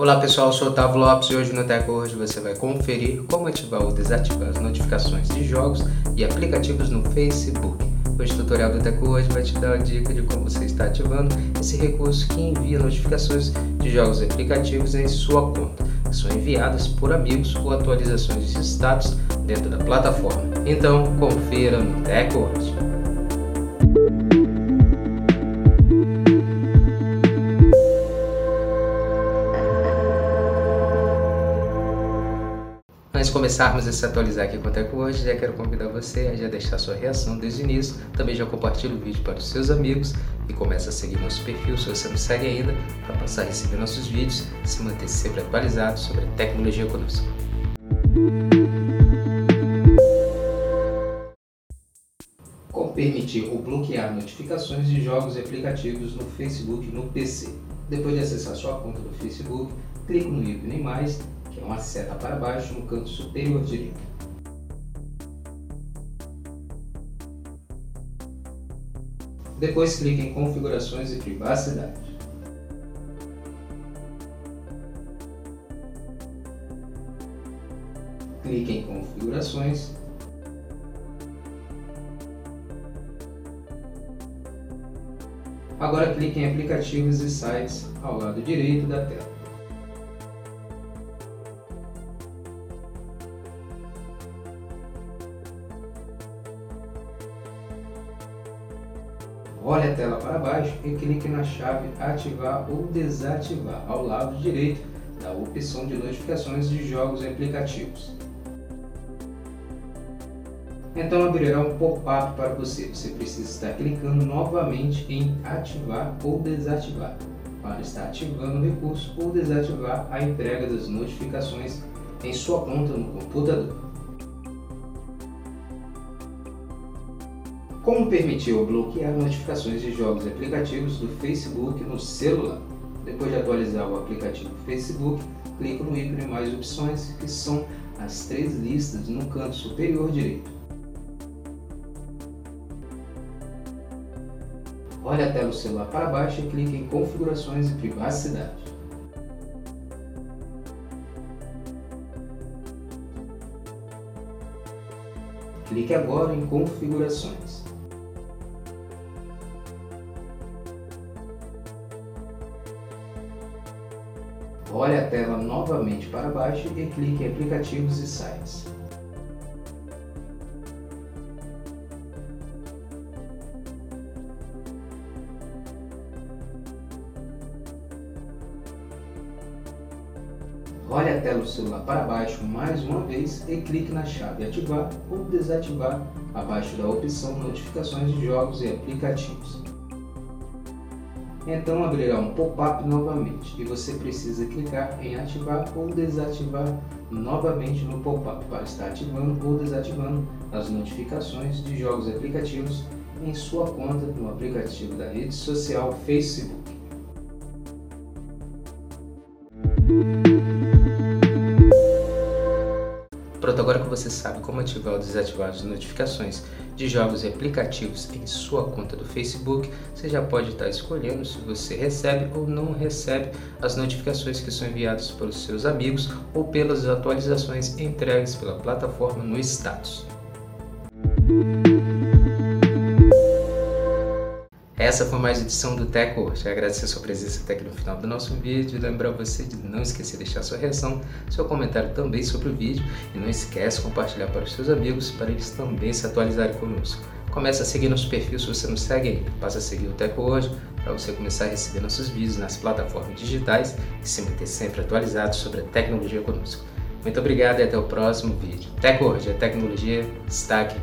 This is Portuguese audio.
Olá pessoal, eu sou Otávio Lopes e hoje no Teco hoje você vai conferir como ativar ou desativar as notificações de jogos e aplicativos no Facebook. Hoje o tutorial do Teco hoje vai te dar a dica de como você está ativando esse recurso que envia notificações de jogos e aplicativos em sua conta, que são enviadas por amigos ou atualizações de status dentro da plataforma. Então confira no Teco Antes de começarmos a se atualizar aqui com o Teco já quero convidar você a já deixar sua reação desde o início, também já compartilha o vídeo para os seus amigos e começa a seguir nosso perfil se você não segue ainda, para passar a receber nossos vídeos e se manter sempre atualizado sobre a tecnologia conosco. Como permitir ou bloquear notificações de jogos e aplicativos no Facebook no PC. Depois de acessar sua conta do Facebook, clique no ícone mais que é uma seta para baixo no canto superior direito. Depois clique em Configurações e Privacidade. Clique em Configurações Agora clique em Aplicativos e Sites ao lado direito da tela. Olhe a tela para baixo e clique na chave Ativar ou Desativar ao lado direito da opção de notificações de jogos e aplicativos. Então abrirá um pop-up para você. Você precisa estar clicando novamente em Ativar ou Desativar para estar ativando o recurso ou desativar a entrega das notificações em sua conta no computador. Como permitir ou bloquear notificações de jogos e aplicativos do Facebook no celular? Depois de atualizar o aplicativo Facebook, clique no ícone mais opções, que são as três listas no canto superior direito. Olhe a tela do celular para baixo e clique em configurações e privacidade. Clique agora em configurações. Olhe a tela novamente para baixo e clique em Aplicativos e Sites. Olhe a tela do celular para baixo mais uma vez e clique na chave Ativar ou Desativar abaixo da opção Notificações de jogos e aplicativos. Então abrirá um pop-up novamente e você precisa clicar em ativar ou desativar novamente no pop-up para estar ativando ou desativando as notificações de jogos e aplicativos em sua conta no aplicativo da rede social Facebook. Pronto, agora que você sabe como ativar ou desativar as notificações de jogos e aplicativos em sua conta do Facebook, você já pode estar escolhendo se você recebe ou não recebe as notificações que são enviadas pelos seus amigos ou pelas atualizações entregues pela plataforma no status. Essa foi mais edição do Teco. Já agradecer sua presença até aqui no final do nosso vídeo. Lembrar você de não esquecer de deixar sua reação, seu comentário também sobre o vídeo. E não esquece de compartilhar para os seus amigos, para eles também se atualizarem conosco. Comece a seguir nosso perfil se você não segue ainda. Passa a seguir o Teco hoje para você começar a receber nossos vídeos nas plataformas digitais e se manter sempre atualizado sobre a tecnologia conosco. Muito obrigado e até o próximo vídeo. Teco hoje, a tecnologia está aqui.